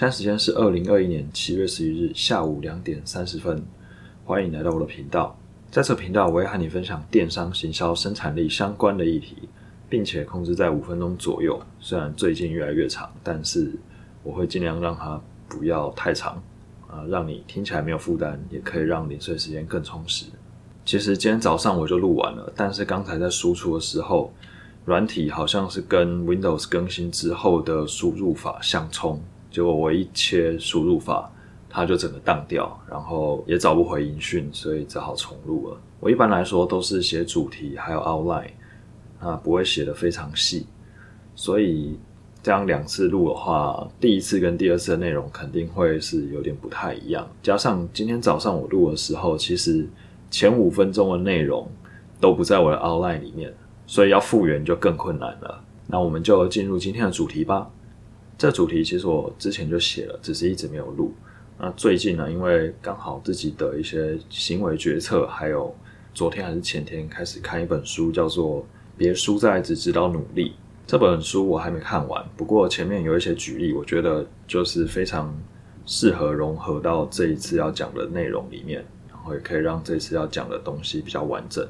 现在时间是二零二一年七月十一日下午两点三十分，欢迎来到我的频道。在这频道，我会和你分享电商、行销、生产力相关的议题，并且控制在五分钟左右。虽然最近越来越长，但是我会尽量让它不要太长，啊，让你听起来没有负担，也可以让零碎时间更充实。其实今天早上我就录完了，但是刚才在输出的时候，软体好像是跟 Windows 更新之后的输入法相冲。结果我一切输入法，它就整个宕掉，然后也找不回音讯，所以只好重录了。我一般来说都是写主题还有 outline，啊，不会写的非常细，所以这样两次录的话，第一次跟第二次的内容肯定会是有点不太一样。加上今天早上我录的时候，其实前五分钟的内容都不在我的 outline 里面，所以要复原就更困难了。那我们就进入今天的主题吧。这主题其实我之前就写了，只是一直没有录。那最近呢，因为刚好自己的一些行为决策，还有昨天还是前天开始看一本书，叫做《别输在只知道努力》。这本书我还没看完，不过前面有一些举例，我觉得就是非常适合融合到这一次要讲的内容里面，然后也可以让这次要讲的东西比较完整。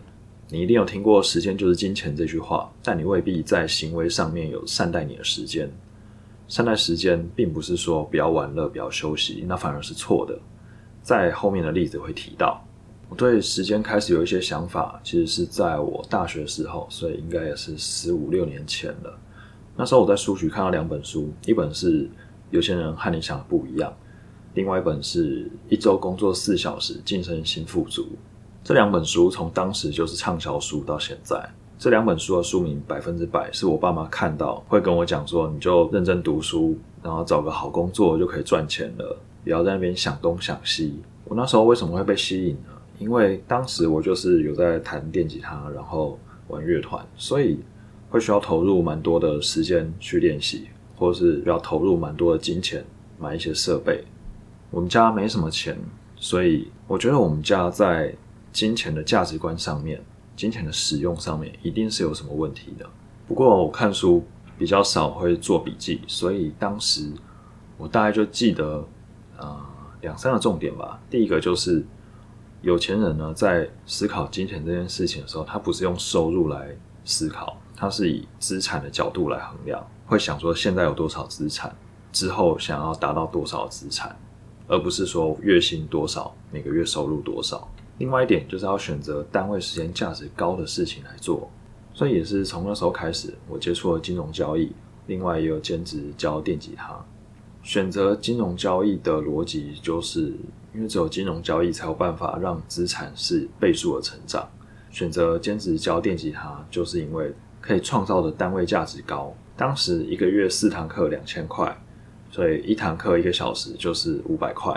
你一定有听过“时间就是金钱”这句话，但你未必在行为上面有善待你的时间。善待时间，并不是说不要玩乐、不要休息，那反而是错的。在后面的例子会提到，我对时间开始有一些想法，其实是在我大学时候，所以应该也是十五六年前了。那时候我在书局看到两本书，一本是《有钱人和你想的不一样》，另外一本是一周工作四小时晋升新富足。这两本书从当时就是畅销书到现在。这两本书的书名百分之百是我爸妈看到会跟我讲说，你就认真读书，然后找个好工作就可以赚钱了，不要在那边想东想西。我那时候为什么会被吸引呢？因为当时我就是有在弹电吉他，然后玩乐团，所以会需要投入蛮多的时间去练习，或是要投入蛮多的金钱买一些设备。我们家没什么钱，所以我觉得我们家在金钱的价值观上面。金钱的使用上面一定是有什么问题的。不过我看书比较少会做笔记，所以当时我大概就记得呃两三个重点吧。第一个就是有钱人呢在思考金钱这件事情的时候，他不是用收入来思考，他是以资产的角度来衡量，会想说现在有多少资产，之后想要达到多少资产，而不是说月薪多少，每个月收入多少。另外一点就是要选择单位时间价值高的事情来做，所以也是从那时候开始，我接触了金融交易，另外也有兼职教电吉他。选择金融交易的逻辑，就是因为只有金融交易才有办法让资产是倍数的成长。选择兼职教电吉他，就是因为可以创造的单位价值高。当时一个月四堂课两千块，所以一堂课一个小时就是五百块。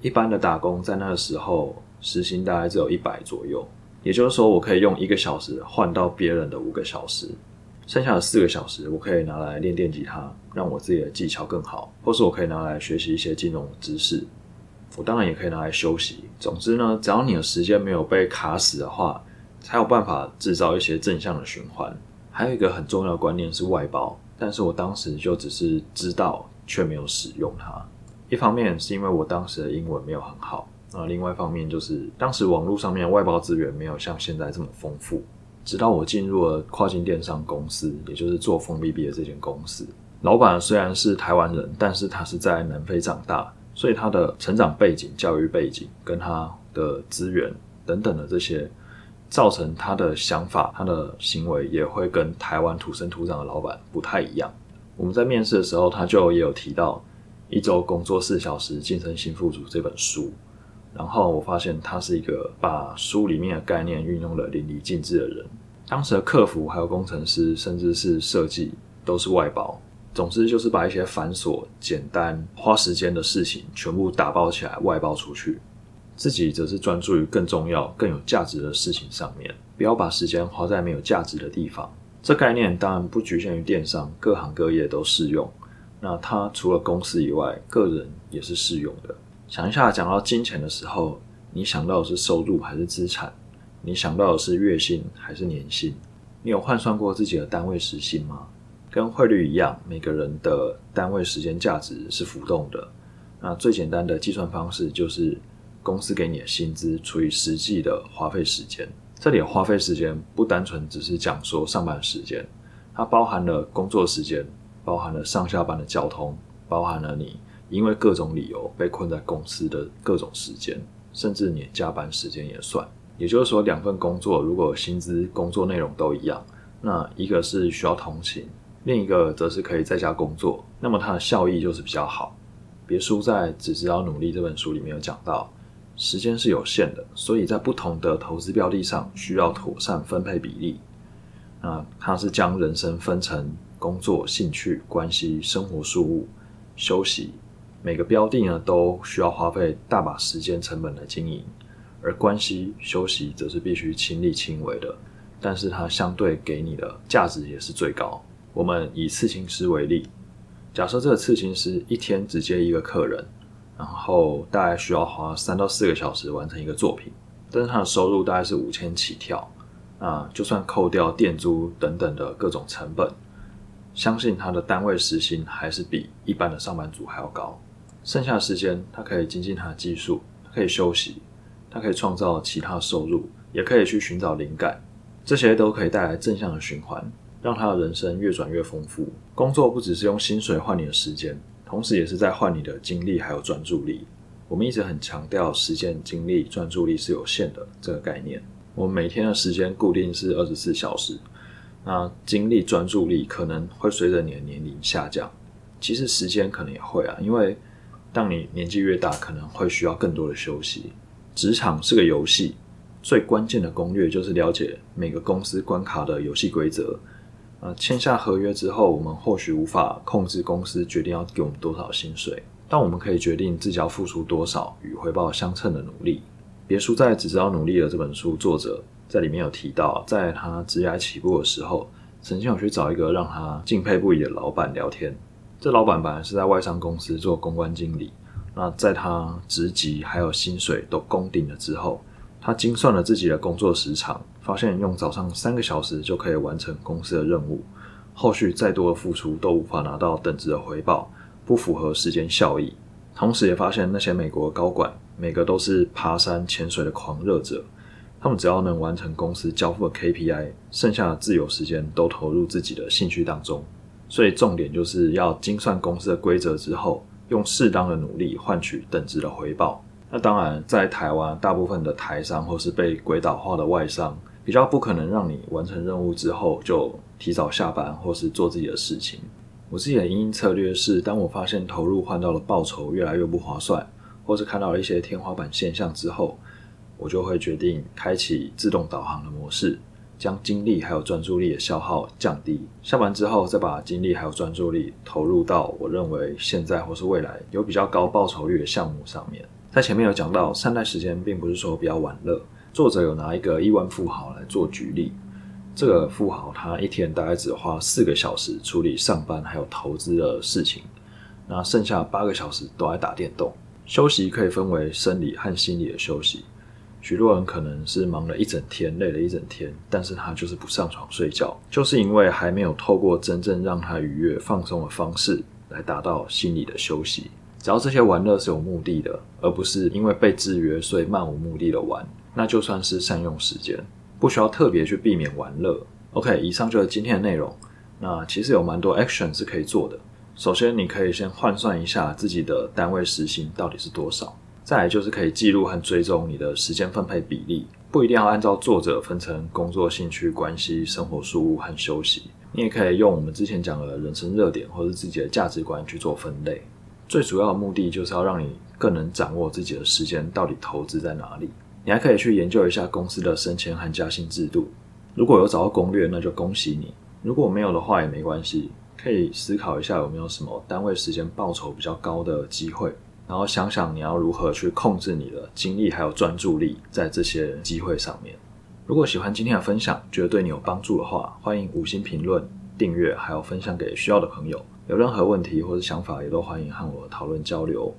一般的打工在那个时候。时薪大概只有一百左右，也就是说，我可以用一个小时换到别人的五个小时，剩下的四个小时，我可以拿来练电吉他，让我自己的技巧更好，或是我可以拿来学习一些金融知识。我当然也可以拿来休息。总之呢，只要你的时间没有被卡死的话，才有办法制造一些正向的循环。还有一个很重要的观念是外包，但是我当时就只是知道，却没有使用它。一方面是因为我当时的英文没有很好。那另外一方面就是，当时网络上面外包资源没有像现在这么丰富。直到我进入了跨境电商公司，也就是做封闭币的这间公司，老板虽然是台湾人，但是他是在南非长大，所以他的成长背景、教育背景跟他的资源等等的这些，造成他的想法、他的行为也会跟台湾土生土长的老板不太一样。我们在面试的时候，他就也有提到《一周工作四小时晋升新富主》这本书。然后我发现他是一个把书里面的概念运用的淋漓尽致的人。当时的客服还有工程师，甚至是设计，都是外包。总之就是把一些繁琐、简单、花时间的事情全部打包起来外包出去，自己则是专注于更重要、更有价值的事情上面，不要把时间花在没有价值的地方。这概念当然不局限于电商，各行各业都适用。那它除了公司以外，个人也是适用的。想一下，讲到金钱的时候，你想到的是收入还是资产？你想到的是月薪还是年薪？你有换算过自己的单位时薪吗？跟汇率一样，每个人的单位时间价值是浮动的。那最简单的计算方式就是公司给你的薪资除以实际的花费时间。这里的花费时间不单纯只是讲说上班时间，它包含了工作时间，包含了上下班的交通，包含了你因为各种理由被困在公司的各种时间，甚至你加班时间也算。也就是说，两份工作如果薪资、工作内容都一样，那一个是需要通勤。另一个则是可以在家工作，那么它的效益就是比较好。别输在只知道努力这本书里面有讲到，时间是有限的，所以在不同的投资标的上需要妥善分配比例。那它是将人生分成工作、兴趣、关系、生活、事务、休息，每个标的呢都需要花费大把时间成本来经营，而关系、休息则是必须亲力亲为的，但是它相对给你的价值也是最高。我们以刺青师为例，假设这个刺青师一天只接一个客人，然后大概需要花三到四个小时完成一个作品，但是他的收入大概是五千起跳，那就算扣掉店租等等的各种成本，相信他的单位时薪还是比一般的上班族还要高。剩下的时间，他可以精进他的技术，他可以休息，他可以创造其他收入，也可以去寻找灵感，这些都可以带来正向的循环。让他的人生越转越丰富。工作不只是用薪水换你的时间，同时也是在换你的精力还有专注力。我们一直很强调时间、精力、专注力是有限的这个概念。我们每天的时间固定是二十四小时，那精力、专注力可能会随着你的年龄下降。其实时间可能也会啊，因为当你年纪越大，可能会需要更多的休息。职场是个游戏，最关键的攻略就是了解每个公司关卡的游戏规则。呃，签下合约之后，我们或许无法控制公司决定要给我们多少薪水，但我们可以决定自己要付出多少与回报相称的努力。别输在只知道努力了。这本书作者在里面有提到，在他职涯起步的时候，曾经有去找一个让他敬佩不已的老板聊天。这老板本来是在外商公司做公关经理，那在他职级还有薪水都攻顶了之后，他精算了自己的工作时长。发现用早上三个小时就可以完成公司的任务，后续再多的付出都无法拿到等值的回报，不符合时间效益。同时也发现那些美国高管每个都是爬山潜水的狂热者，他们只要能完成公司交付的 KPI，剩下的自由时间都投入自己的兴趣当中。所以重点就是要精算公司的规则之后，用适当的努力换取等值的回报。那当然，在台湾大部分的台商或是被鬼岛化的外商。比较不可能让你完成任务之后就提早下班，或是做自己的事情。我自己的营运策略是，当我发现投入换到了报酬越来越不划算，或是看到了一些天花板现象之后，我就会决定开启自动导航的模式，将精力还有专注力的消耗降低。下班之后，再把精力还有专注力投入到我认为现在或是未来有比较高报酬率的项目上面。在前面有讲到，善待时间，并不是说比较玩乐。作者有拿一个亿万富豪来做举例，这个富豪他一天大概只花四个小时处理上班还有投资的事情，那剩下八个小时都在打电动。休息可以分为生理和心理的休息。许多人可能是忙了一整天，累了一整天，但是他就是不上床睡觉，就是因为还没有透过真正让他愉悦放松的方式来达到心理的休息。只要这些玩乐是有目的的，而不是因为被制约所以漫无目的的玩。那就算是善用时间，不需要特别去避免玩乐。OK，以上就是今天的内容。那其实有蛮多 action 是可以做的。首先，你可以先换算一下自己的单位时薪到底是多少。再来就是可以记录和追踪你的时间分配比例，不一定要按照作者分成工作、兴趣、关系、生活、事务和休息。你也可以用我们之前讲的人生热点或者自己的价值观去做分类。最主要的目的就是要让你更能掌握自己的时间到底投资在哪里。你还可以去研究一下公司的升迁和加薪制度。如果有找到攻略，那就恭喜你；如果没有的话也没关系，可以思考一下有没有什么单位时间报酬比较高的机会，然后想想你要如何去控制你的精力还有专注力在这些机会上面。如果喜欢今天的分享，觉得对你有帮助的话，欢迎五星评论、订阅，还有分享给需要的朋友。有任何问题或者想法，也都欢迎和我讨论交流。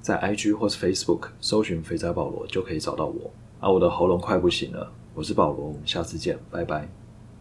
在 IG 或是 Facebook 搜寻“肥仔保罗”就可以找到我。啊，我的喉咙快不行了，我是保罗，我们下次见，拜拜。